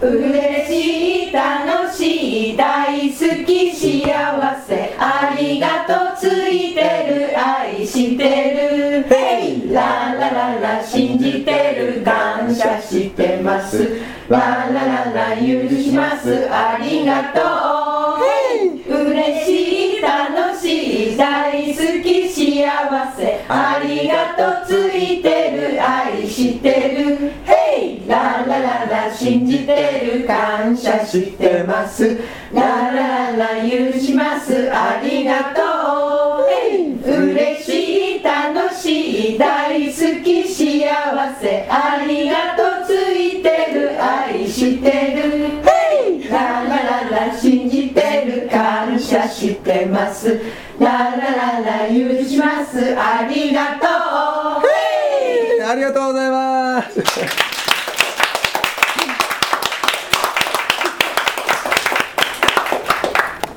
嬉しい楽しい大好き幸せありがとうついてる愛してる。ヘイララララ信じてる感謝してます。ララララ許します。ありがとう。嬉しい楽しい大好き幸せ。ありがとうついてる愛してる信じてる感謝してます。ララララ許します。ありがとう。嬉しい楽しい大好き幸せ。ありがとう。ついてる。愛してる。ララララ信じてる感謝してます。ララララ許します。ありがとう。ありがとうございます